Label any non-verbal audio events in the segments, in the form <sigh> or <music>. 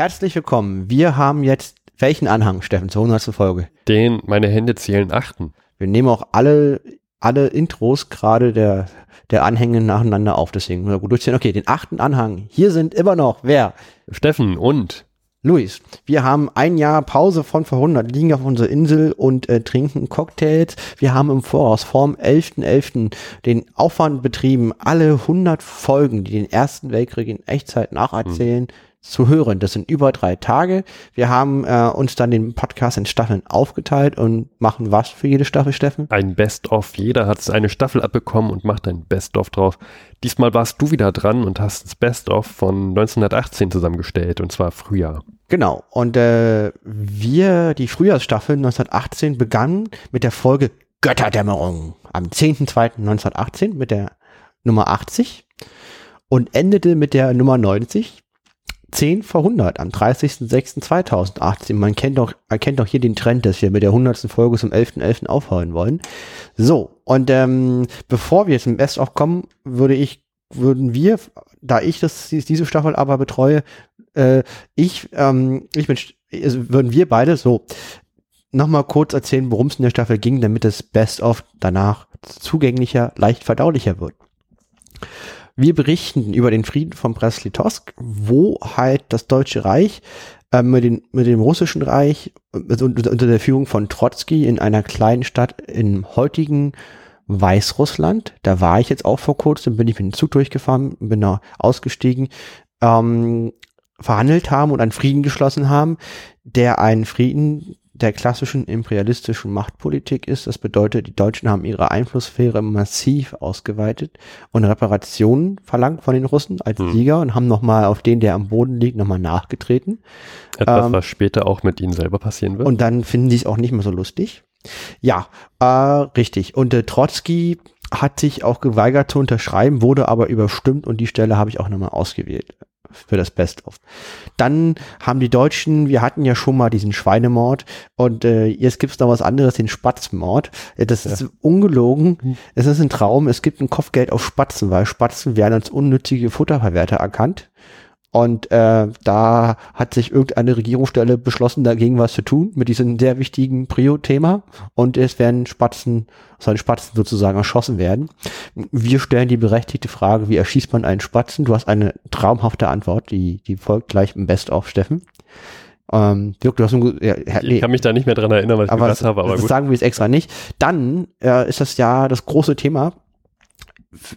Herzlich willkommen. Wir haben jetzt welchen Anhang, Steffen, zur 100. Folge? Den meine Hände zählen achten. Wir nehmen auch alle, alle Intros gerade der, der Anhänge nacheinander auf, deswegen müssen wir gut durchziehen. Okay, den achten Anhang. Hier sind immer noch, wer? Steffen und Luis, wir haben ein Jahr Pause von vor 100, liegen auf unserer Insel und äh, trinken Cocktails. Wir haben im Voraus vorm 11.11. .11. den Aufwand betrieben, alle 100 Folgen, die den Ersten Weltkrieg in Echtzeit nacherzählen, mhm zu hören. Das sind über drei Tage. Wir haben äh, uns dann den Podcast in Staffeln aufgeteilt und machen was für jede Staffel, Steffen? Ein Best-of. Jeder hat eine Staffel abbekommen und macht ein Best-of drauf. Diesmal warst du wieder dran und hast das Best-of von 1918 zusammengestellt und zwar Frühjahr. Genau. Und äh, wir, die Frühjahrsstaffel 1918 begann mit der Folge Götterdämmerung am 10.2.1918 mit der Nummer 80 und endete mit der Nummer 90 10 vor 100 am 30.06.2018. Man kennt doch, erkennt doch hier den Trend, dass wir mit der 100. Folge zum 11.11. .11. aufhören wollen. So, und ähm, bevor wir im Best-of kommen, würde ich, würden wir, da ich das, diese Staffel aber betreue, äh, ich, ähm, ich bin, also würden wir beide so nochmal kurz erzählen, worum es in der Staffel ging, damit das Best-of danach zugänglicher, leicht verdaulicher wird. Wir berichten über den Frieden von Brest-Litovsk, wo halt das Deutsche Reich äh, mit, den, mit dem Russischen Reich also unter, unter der Führung von Trotzki in einer kleinen Stadt im heutigen Weißrussland, da war ich jetzt auch vor kurzem, bin ich mit dem Zug durchgefahren, bin da ausgestiegen, ähm, verhandelt haben und einen Frieden geschlossen haben, der einen Frieden der klassischen imperialistischen Machtpolitik ist. Das bedeutet, die Deutschen haben ihre Einflusssphäre massiv ausgeweitet und Reparationen verlangt von den Russen als hm. Sieger und haben nochmal auf den, der am Boden liegt, nochmal nachgetreten. Etwas, ähm, was später auch mit ihnen selber passieren wird. Und dann finden die es auch nicht mehr so lustig. Ja, äh, richtig. Und äh, Trotzki hat sich auch geweigert zu unterschreiben, wurde aber überstimmt und die Stelle habe ich auch nochmal ausgewählt für das Best-of. Dann haben die Deutschen, wir hatten ja schon mal diesen Schweinemord und äh, jetzt gibt's noch was anderes, den Spatzmord. Das ja. ist ungelogen. Mhm. Es ist ein Traum. Es gibt ein Kopfgeld auf Spatzen, weil Spatzen werden als unnützige Futterverwerter erkannt. Und äh, da hat sich irgendeine Regierungsstelle beschlossen, dagegen was zu tun mit diesem sehr wichtigen Prio-Thema. Und es werden Spatzen, sollen Spatzen sozusagen erschossen werden. Wir stellen die berechtigte Frage, wie erschießt man einen Spatzen? Du hast eine traumhafte Antwort, die, die folgt gleich im Best-of, Steffen. Ähm, Dirk, du hast ein, ja, nee. Ich kann mich da nicht mehr dran erinnern, was ich aber gesagt habe, aber das gut. sagen wir jetzt extra nicht. Dann äh, ist das ja das große Thema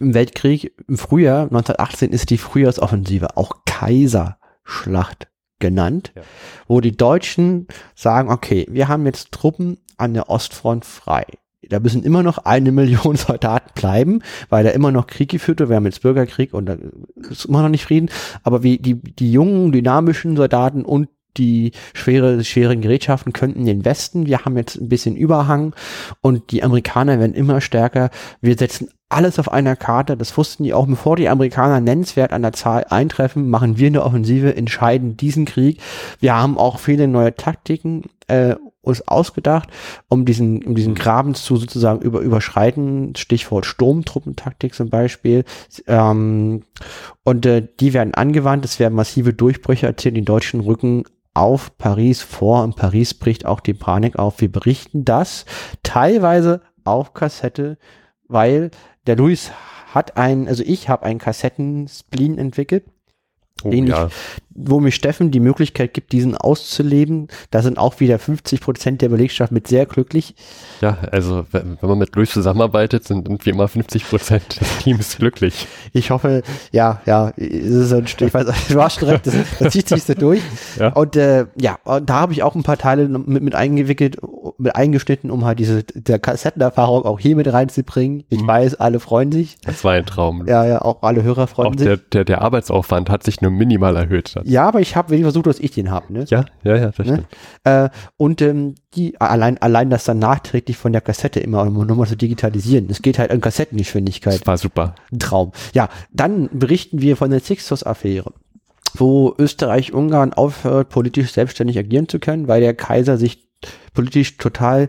im Weltkrieg im Frühjahr 1918 ist die Frühjahrsoffensive auch Kaiserschlacht genannt, ja. wo die Deutschen sagen, okay, wir haben jetzt Truppen an der Ostfront frei. Da müssen immer noch eine Million <laughs> Soldaten bleiben, weil da immer noch Krieg geführt wird. Wir haben jetzt Bürgerkrieg und da ist immer noch nicht Frieden. Aber wie die, die jungen, dynamischen Soldaten und die schwere, schweren Gerätschaften könnten den Westen. Wir haben jetzt ein bisschen Überhang und die Amerikaner werden immer stärker. Wir setzen alles auf einer Karte. Das wussten die auch, bevor die Amerikaner nennenswert an der Zahl eintreffen, machen wir eine Offensive, entscheiden diesen Krieg. Wir haben auch viele neue Taktiken äh, uns ausgedacht, um diesen, um diesen Graben zu sozusagen über, überschreiten. Stichwort Sturmtruppentaktik zum Beispiel. Ähm, und äh, die werden angewandt. Es werden massive Durchbrüche erzählt. Die Deutschen rücken auf Paris vor und Paris bricht auch die Panik auf. Wir berichten das teilweise auf Kassette, weil der Luis hat ein, also ich habe einen Kassetten-Spleen entwickelt, oh, den ja. ich, wo mir Steffen die Möglichkeit gibt, diesen auszuleben. Da sind auch wieder 50 Prozent der Belegschaft mit sehr glücklich. Ja, also wenn, wenn man mit Luis zusammenarbeitet, sind irgendwie immer 50 Prozent des Teams glücklich. Ich hoffe, ja, ja, ist ein Stück, ich weiß, du hast schon recht, das, das zieht sich so durch. <laughs> Ja. Und äh, ja, und da habe ich auch ein paar Teile mit, mit eingewickelt, mit eingeschnitten, um halt diese der Kassettenerfahrung auch hier mit reinzubringen. Ich mhm. weiß, alle freuen sich. Das war ein Traum. Ja, ja, auch alle Hörer freuen auch sich. Der, der, der Arbeitsaufwand hat sich nur minimal erhöht. Ja, aber ich habe wirklich versucht, dass ich den habe. Ne? Ja, ja, ja, das ne? Äh, und ähm, die allein allein das dann nachträglich von der Kassette immer nochmal zu digitalisieren. Es geht halt an Kassettengeschwindigkeit. Das war super. Ein Traum. Ja, dann berichten wir von der Sixtus-Affäre wo Österreich-Ungarn aufhört, politisch selbstständig agieren zu können, weil der Kaiser sich politisch total,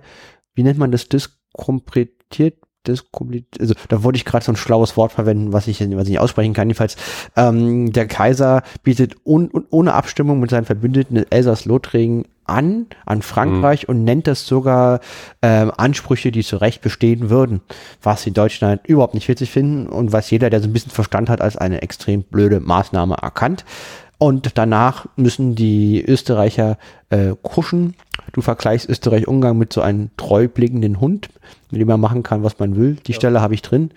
wie nennt man das, diskompretiert also da wollte ich gerade so ein schlaues Wort verwenden, was ich, was ich nicht aussprechen kann. Jedenfalls, ähm, der Kaiser bietet un, un, ohne Abstimmung mit seinen Verbündeten Elsass-Lothringen an, an Frankreich mhm. und nennt das sogar ähm, Ansprüche, die zu Recht bestehen würden, was die Deutschen halt überhaupt nicht witzig finden und was jeder, der so ein bisschen Verstand hat, als eine extrem blöde Maßnahme erkannt. Und danach müssen die Österreicher äh, kuschen. Du vergleichst Österreich-Ungarn mit so einem treu blickenden Hund, mit dem man machen kann, was man will. Die ja. Stelle habe ich drin.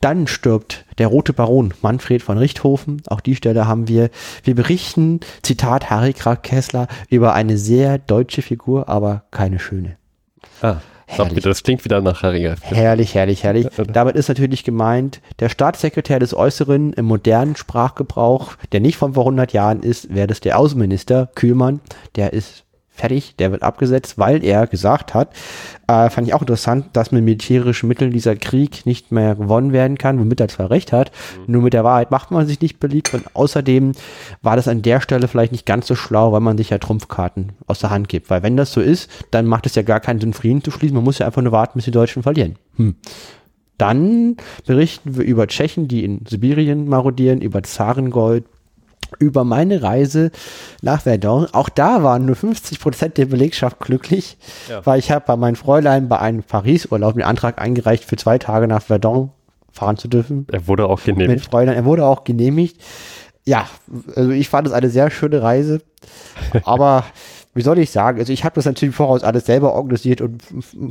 Dann stirbt der rote Baron Manfred von Richthofen. Auch die Stelle haben wir. Wir berichten, Zitat Harry Krag Kessler, über eine sehr deutsche Figur, aber keine schöne. Ah. Herrlich. Das klingt wieder nach Harry. Herrlich, herrlich, herrlich. Damit ist natürlich gemeint, der Staatssekretär des Äußeren im modernen Sprachgebrauch, der nicht von vor 100 Jahren ist, wäre das der Außenminister Kühlmann. Der ist fertig, der wird abgesetzt, weil er gesagt hat, äh, fand ich auch interessant, dass mit militärischen Mitteln dieser Krieg nicht mehr gewonnen werden kann, womit er zwar recht hat, mhm. nur mit der Wahrheit macht man sich nicht beliebt und außerdem war das an der Stelle vielleicht nicht ganz so schlau, weil man sich ja Trumpfkarten aus der Hand gibt, weil wenn das so ist, dann macht es ja gar keinen Sinn, Frieden zu schließen, man muss ja einfach nur warten, bis die Deutschen verlieren. Hm. Dann berichten wir über Tschechen, die in Sibirien marodieren, über Zarengold, über meine Reise nach Verdun. Auch da waren nur 50 Prozent der Belegschaft glücklich, ja. weil ich habe bei meinem Fräulein bei einem Paris-Urlaub den Antrag eingereicht, für zwei Tage nach Verdun fahren zu dürfen. Er wurde auch genehmigt. Mit Fräulein, er wurde auch genehmigt. Ja, also ich fand es eine sehr schöne Reise, aber wie soll ich sagen, also ich habe das natürlich voraus alles selber organisiert und,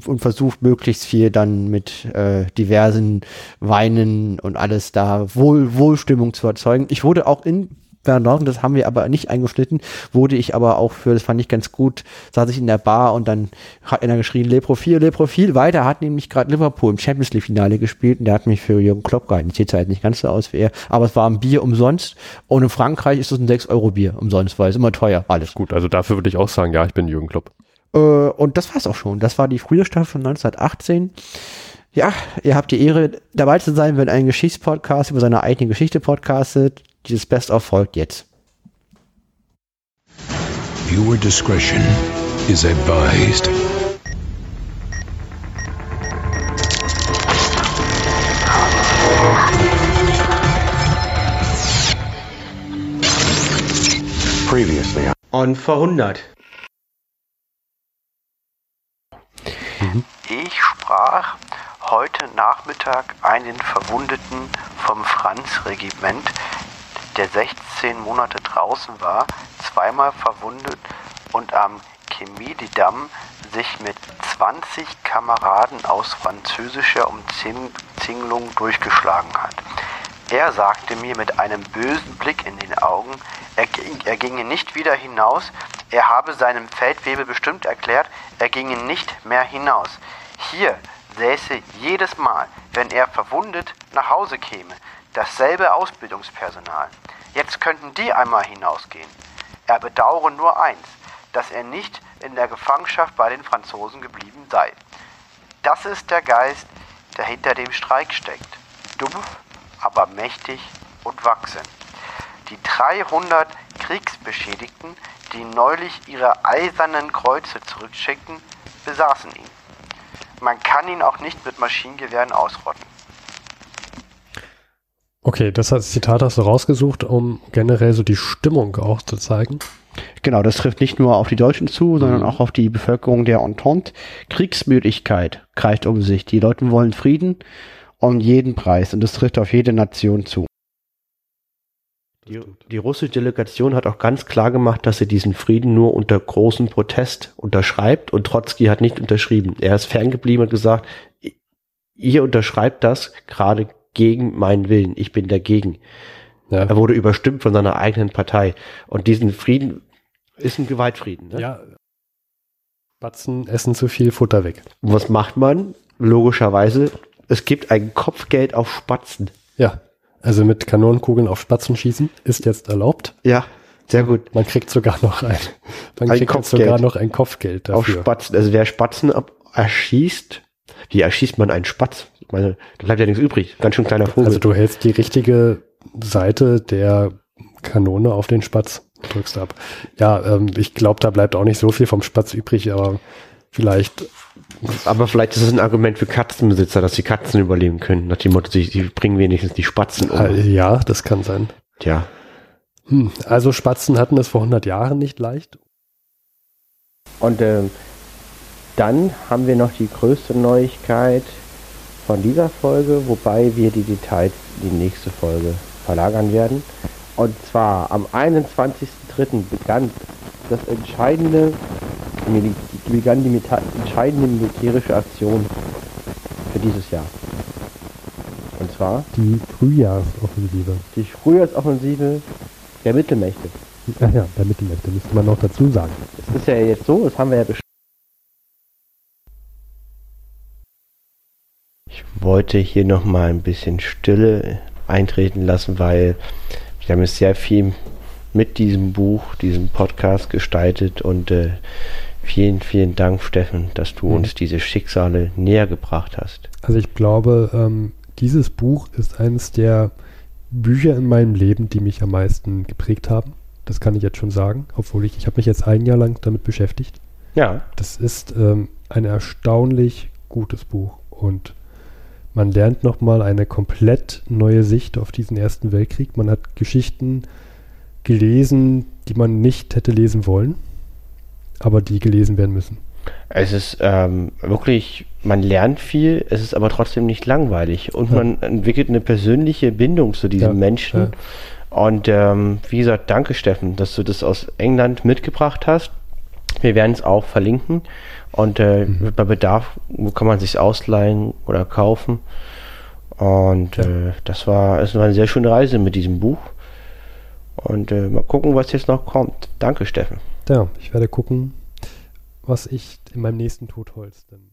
und versucht, möglichst viel dann mit äh, diversen Weinen und alles da Wohl, Wohlstimmung zu erzeugen. Ich wurde auch in Bernard, das haben wir aber nicht eingeschnitten, wurde ich aber auch für, das fand ich ganz gut, saß ich in der Bar und dann hat einer geschrien, Le Profil, Le Profil, weiter, hat nämlich gerade Liverpool im Champions League Finale gespielt und der hat mich für Jürgen Klopp gehalten. Sieht halt nicht ganz so aus wie er, aber es war ein Bier umsonst und in Frankreich ist es ein 6 Euro Bier umsonst, weil es immer teuer, alles. Gut, also dafür würde ich auch sagen, ja, ich bin Jürgen Klopp. Äh, und das war's auch schon. Das war die frühe Staffel von 1918. Ja, ihr habt die Ehre, dabei zu sein, wenn ein Geschichtspodcast über seine eigene Geschichte podcastet. Dieses Best-of folgt jetzt. Viewer discretion is advised. Previously on 100. Mhm. Ich sprach heute Nachmittag einen Verwundeten vom Franz-Regiment der 16 Monate draußen war, zweimal verwundet und am Chemiedamm sich mit 20 Kameraden aus französischer Umzingelung durchgeschlagen hat. Er sagte mir mit einem bösen Blick in den Augen, er, er ginge nicht wieder hinaus, er habe seinem Feldwebel bestimmt erklärt, er ginge nicht mehr hinaus. Hier säße jedes Mal, wenn er verwundet nach Hause käme, dasselbe Ausbildungspersonal. Jetzt könnten die einmal hinausgehen. Er bedauere nur eins, dass er nicht in der Gefangenschaft bei den Franzosen geblieben sei. Das ist der Geist, der hinter dem Streik steckt. Dumpf, aber mächtig und wachsend. Die 300 Kriegsbeschädigten, die neulich ihre eisernen Kreuze zurückschickten, besaßen ihn. Man kann ihn auch nicht mit Maschinengewehren ausrotten. Okay, das als Zitat hast du rausgesucht, um generell so die Stimmung auch zu zeigen. Genau, das trifft nicht nur auf die Deutschen zu, sondern mhm. auch auf die Bevölkerung der Entente. Kriegsmüdigkeit greift um sich. Die Leute wollen Frieden um jeden Preis und das trifft auf jede Nation zu. Die, die, russische Delegation hat auch ganz klar gemacht, dass sie diesen Frieden nur unter großem Protest unterschreibt und Trotzki hat nicht unterschrieben. Er ist ferngeblieben und gesagt, ihr unterschreibt das gerade gegen meinen Willen. Ich bin dagegen. Ja. Er wurde überstimmt von seiner eigenen Partei. Und diesen Frieden ist ein Gewaltfrieden. Ne? Ja. Batzen essen zu viel Futter weg. Und was macht man? Logischerweise, es gibt ein Kopfgeld auf Spatzen. Ja. Also mit Kanonenkugeln auf Spatzen schießen ist jetzt erlaubt. Ja, sehr gut. Man kriegt sogar noch ein, man ein kriegt Kopfgeld. sogar noch ein Kopfgeld dafür. Auf Spatzen. Also wer Spatzen ab erschießt, wie erschießt man einen Spatz? Ich meine, da bleibt ja nichts übrig. Ganz schön kleiner Vogel. Also du hältst die richtige Seite der Kanone auf den Spatz, drückst ab. Ja, ähm, ich glaube, da bleibt auch nicht so viel vom Spatz übrig, aber vielleicht. Aber vielleicht ist es ein Argument für Katzenbesitzer, dass die Katzen überleben können. Nach dem Motto, sie, sie bringen wenigstens die Spatzen um. Äh, Ja, das kann sein. Tja. Hm. Also Spatzen hatten es vor 100 Jahren nicht leicht. Und ähm, dann haben wir noch die größte Neuigkeit von dieser Folge, wobei wir die Details in die nächste Folge verlagern werden. Und zwar am 21.03. begann das entscheidende, begann die entscheidende militärische Aktion für dieses Jahr. Und zwar Die Frühjahrsoffensive. die Frühjahrsoffensive der Mittelmächte. Ach ja, der Mittelmächte müsste man noch dazu sagen. Es ist ja jetzt so, das haben wir ja Ich wollte hier noch mal ein bisschen Stille eintreten lassen, weil wir haben jetzt sehr viel mit diesem Buch, diesem Podcast gestaltet und äh, vielen, vielen Dank, Steffen, dass du Mhm. uns diese Schicksale näher gebracht hast. Also ich glaube, ähm, dieses Buch ist eines der Bücher in meinem Leben, die mich am meisten geprägt haben. Das kann ich jetzt schon sagen, obwohl ich, ich habe mich jetzt ein Jahr lang damit beschäftigt. Ja, Das ist ähm, ein erstaunlich gutes Buch und man lernt nochmal eine komplett neue Sicht auf diesen Ersten Weltkrieg. Man hat Geschichten gelesen, die man nicht hätte lesen wollen, aber die gelesen werden müssen. es ist ähm, wirklich, man lernt viel, es ist aber trotzdem nicht langweilig und Ja. man entwickelt eine persönliche Bindung zu diesem Ja, Menschen. ja. Und ähm, wie gesagt, danke Steffen, dass du das aus England mitgebracht hast. Wir werden es auch verlinken und äh, Mhm. bei Bedarf kann man sich ausleihen oder kaufen. Und Ja. äh, das war, es war eine sehr schöne Reise mit diesem Buch. Und äh, mal gucken, was jetzt noch kommt. Danke, Steffen. Ja, ich werde gucken, was ich in meinem nächsten Totholz dann.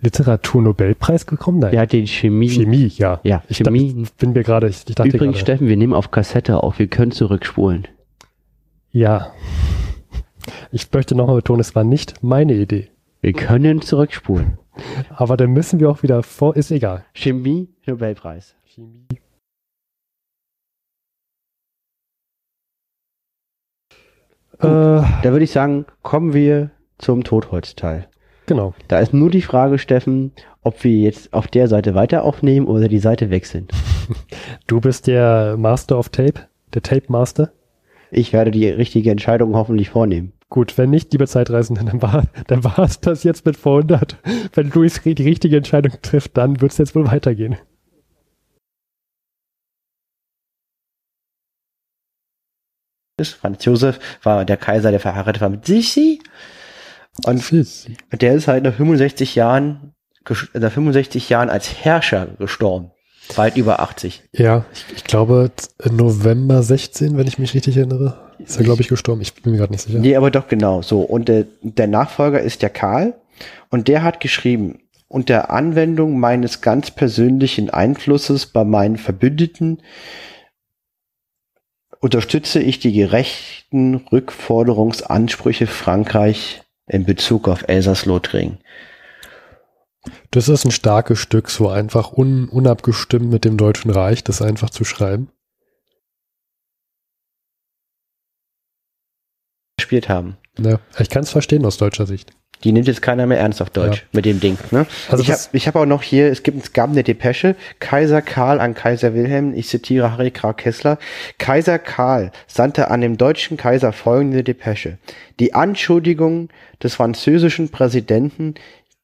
Literaturnobelpreis gekommen? Nein. Ja, den Chemie. Chemie, ja. Ja, Ich, Chemie. da, ich bin mir gerade, ich, ich dachte Übrigens, gerade, Steffen, wir nehmen auf Kassette auf. Wir können zurückspulen. Ja. Ich möchte nochmal betonen, es war nicht meine Idee. Wir können zurückspulen. Aber dann müssen wir auch wieder vor, ist egal. Chemie, Nobelpreis. Chemie. Äh, Da würde ich sagen, kommen wir zum Totholzteil. genau. Da ist nur die Frage, Steffen, ob wir jetzt auf der Seite weiter aufnehmen oder die Seite wechseln. <laughs> Du bist der Master of Tape, der Tape Master. Ich werde die richtige Entscheidung hoffentlich vornehmen. Gut, wenn nicht, liebe Zeitreisenden, dann war, dann war es das jetzt mit vor 100. Wenn Luis die richtige Entscheidung trifft, dann wird es jetzt wohl weitergehen. Franz Josef war der Kaiser, der verheiratet war mit Sissi. Und der ist halt nach 65 Jahren, nach 65 Jahren als Herrscher gestorben. Weit über 80. Ja, ich, ich glaube November 16, wenn ich mich richtig erinnere, ist er, glaube ich, gestorben. Ich bin mir gerade nicht sicher. Nee, aber doch genau so. Und der, der Nachfolger ist der Karl. Und der hat geschrieben, unter Anwendung meines ganz persönlichen Einflusses bei meinen Verbündeten unterstütze ich die gerechten Rückforderungsansprüche Frankreich in Bezug auf Elsass-Lothringen. Das ist ein starkes Stück, so einfach un, unabgestimmt mit dem Deutschen Reich, das einfach zu schreiben. gespielt haben. Ja, ich kann es verstehen aus deutscher Sicht. Die nimmt jetzt keiner mehr ernst auf Deutsch Ja. mit dem Ding. Ne? Also ich habe hab auch noch hier, es gibt es gab eine Depesche, Kaiser Karl an Kaiser Wilhelm, ich zitiere Harry Krag Kessler, Kaiser Karl sandte an dem deutschen Kaiser folgende Depesche. Die Anschuldigungen des französischen Präsidenten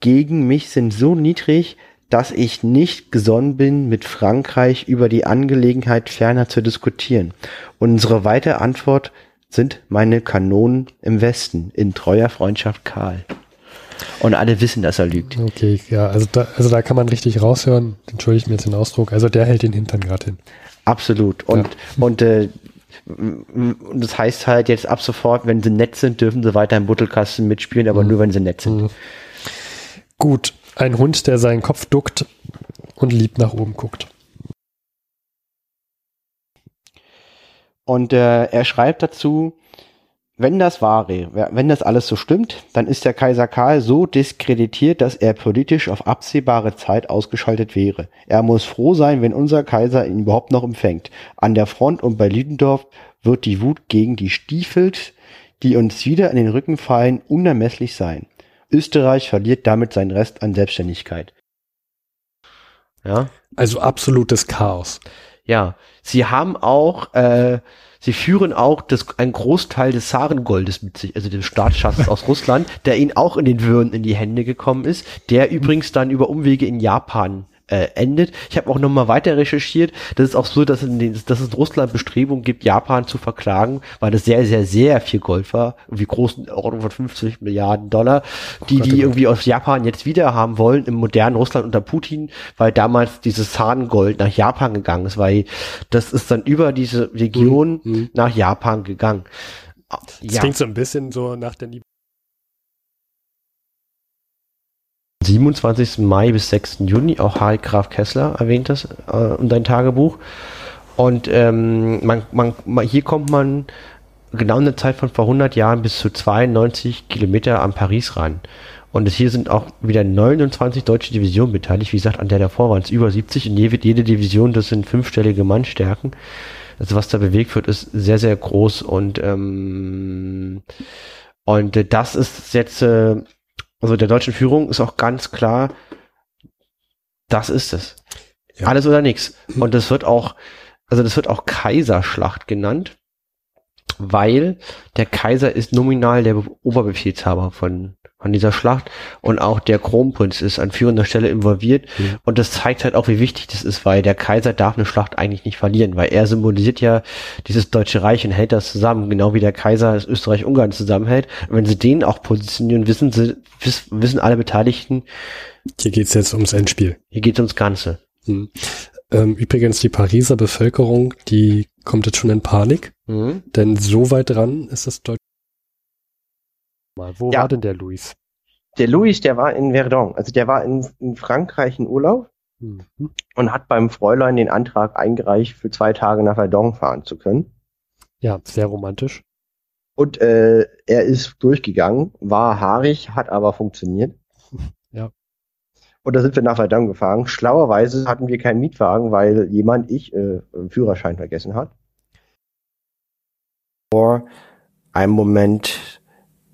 gegen mich sind so niedrig, dass ich nicht gesonnen bin, mit Frankreich über die Angelegenheit ferner zu diskutieren. Unsere weitere Antwort sind meine Kanonen im Westen, in treuer Freundschaft Karl. Und alle wissen, dass er lügt. Okay, ja, also da, also da kann man richtig raushören, entschuldige mir jetzt den Ausdruck, also der hält den Hintern gerade hin. Absolut. Und, <laughs> und äh, und das heißt halt jetzt ab sofort, wenn sie nett sind, dürfen sie weiter im Buttelkasten mitspielen, aber nur wenn sie nett sind. Mhm. Gut, ein Hund, der seinen Kopf duckt und lieb nach oben guckt. Und äh, er schreibt dazu, wenn das wahre, wenn das alles so stimmt, dann ist der Kaiser Karl so diskreditiert, dass er politisch auf absehbare Zeit ausgeschaltet wäre. Er muss froh sein, wenn unser Kaiser ihn überhaupt noch empfängt. An der Front und bei Lüdendorf wird die Wut gegen die Stiefelt, die uns wieder in den Rücken fallen, unermesslich sein. Österreich verliert damit seinen Rest an Selbstständigkeit. Ja. Also absolutes Chaos. Ja. Sie haben auch, äh, sie führen auch das, einen Großteil des Zarengoldes mit sich, also des Staatsschatzes aus Russland, der ihnen auch in den Würden in die Hände gekommen ist, der übrigens dann über Umwege in Japan äh, endet. Ich habe auch nochmal weiter recherchiert. Das ist auch so, dass, in den, dass es in Russland Bestrebungen gibt, Japan zu verklagen, weil das sehr, sehr, sehr viel Gold war, irgendwie großen Ordnung von 50 Milliarden Dollar, die die irgendwie aus Japan jetzt wieder haben wollen im modernen Russland unter Putin, weil damals dieses Zahngold nach Japan gegangen ist, weil das ist dann über diese Region Mhm. nach Japan gegangen. Das klingt so ein bisschen so nach der Liebe. 27. Mai bis 6. Juni, auch Harry Graf Kessler erwähnt das äh, in dein Tagebuch. Und ähm, man, man, hier kommt man genau in der Zeit von vor 100 Jahren bis zu 92 Kilometer an Paris ran. Und es hier sind auch wieder 29 deutsche Divisionen beteiligt. Wie gesagt, an der davor waren es über 70 und jede, jede Division, das sind fünfstellige Mannstärken. Also was da bewegt wird, ist sehr, sehr groß und ähm, und äh, das ist jetzt äh, also der deutschen Führung ist auch ganz klar, das ist es. Ja. Alles oder nichts. Und das wird auch, also das wird auch Kaiserschlacht genannt, weil der Kaiser ist nominal der Be- Oberbefehlshaber von, von dieser Schlacht und auch der Kronprinz ist an führender Stelle involviert. Mhm. Und das zeigt halt auch, wie wichtig das ist, weil der Kaiser darf eine Schlacht eigentlich nicht verlieren, weil er symbolisiert ja dieses Deutsche Reich und hält das zusammen, genau wie der Kaiser das Österreich-Ungarn zusammenhält. Und wenn sie den auch positionieren, wissen sie, wiss, wissen alle Beteiligten, Hier geht's jetzt ums Endspiel. hier geht es ums Ganze. Mhm. Ähm, übrigens, die Pariser Bevölkerung, die kommt jetzt schon in Panik, Mhm. denn so weit dran ist das Deutsche. Mal, wo Ja. war denn der Luis? Der Louis, der war in Verdun. Also der war in, in Frankreich in Urlaub Mhm. und hat beim Fräulein den Antrag eingereicht, für zwei Tage nach Verdun fahren zu können. Ja, sehr romantisch. Und äh, er ist durchgegangen, war haarig, hat aber funktioniert. Ja. Und da sind wir nach Verdun gefahren. Schlauerweise hatten wir keinen Mietwagen, weil jemand, ich, äh, Führerschein vergessen hat. Ein Moment,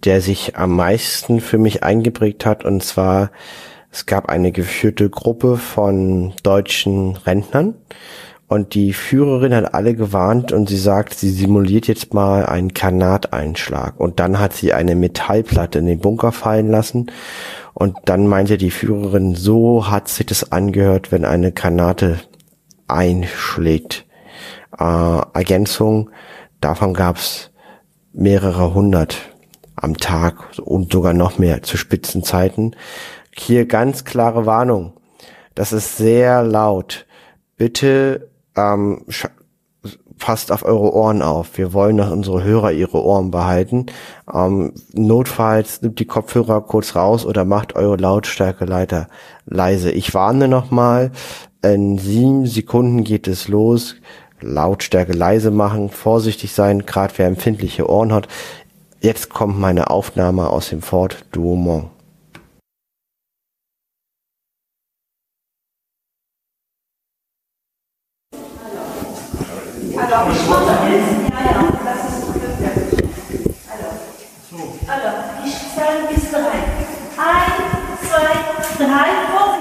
der sich am meisten für mich eingeprägt hat, und zwar, es gab eine geführte Gruppe von deutschen Rentnern und die Führerin hat alle gewarnt und sie sagt, sie simuliert jetzt mal einen Kanateinschlag und dann hat sie eine Metallplatte in den Bunker fallen lassen und dann meinte die Führerin, so hat sich das angehört, wenn eine Granate einschlägt. Äh, Ergänzung, davon gab's mehrere hundert am Tag und sogar noch mehr zu Spitzenzeiten. Hier ganz klare Warnung. Das ist sehr laut. Bitte ähm, passt auf eure Ohren auf. Wir wollen, dass unsere Hörer ihre Ohren behalten. Ähm, notfalls nimmt die Kopfhörer kurz raus oder macht eure Lautstärke leiter leise. Ich warne nochmal. In sieben Sekunden geht es los. Lautstärke leise machen, vorsichtig sein, gerade wer empfindliche Ohren hat. Jetzt kommt meine Aufnahme aus dem Fort Douaumont. Also, ich zähle bis drei. Eins, zwei, drei, vier,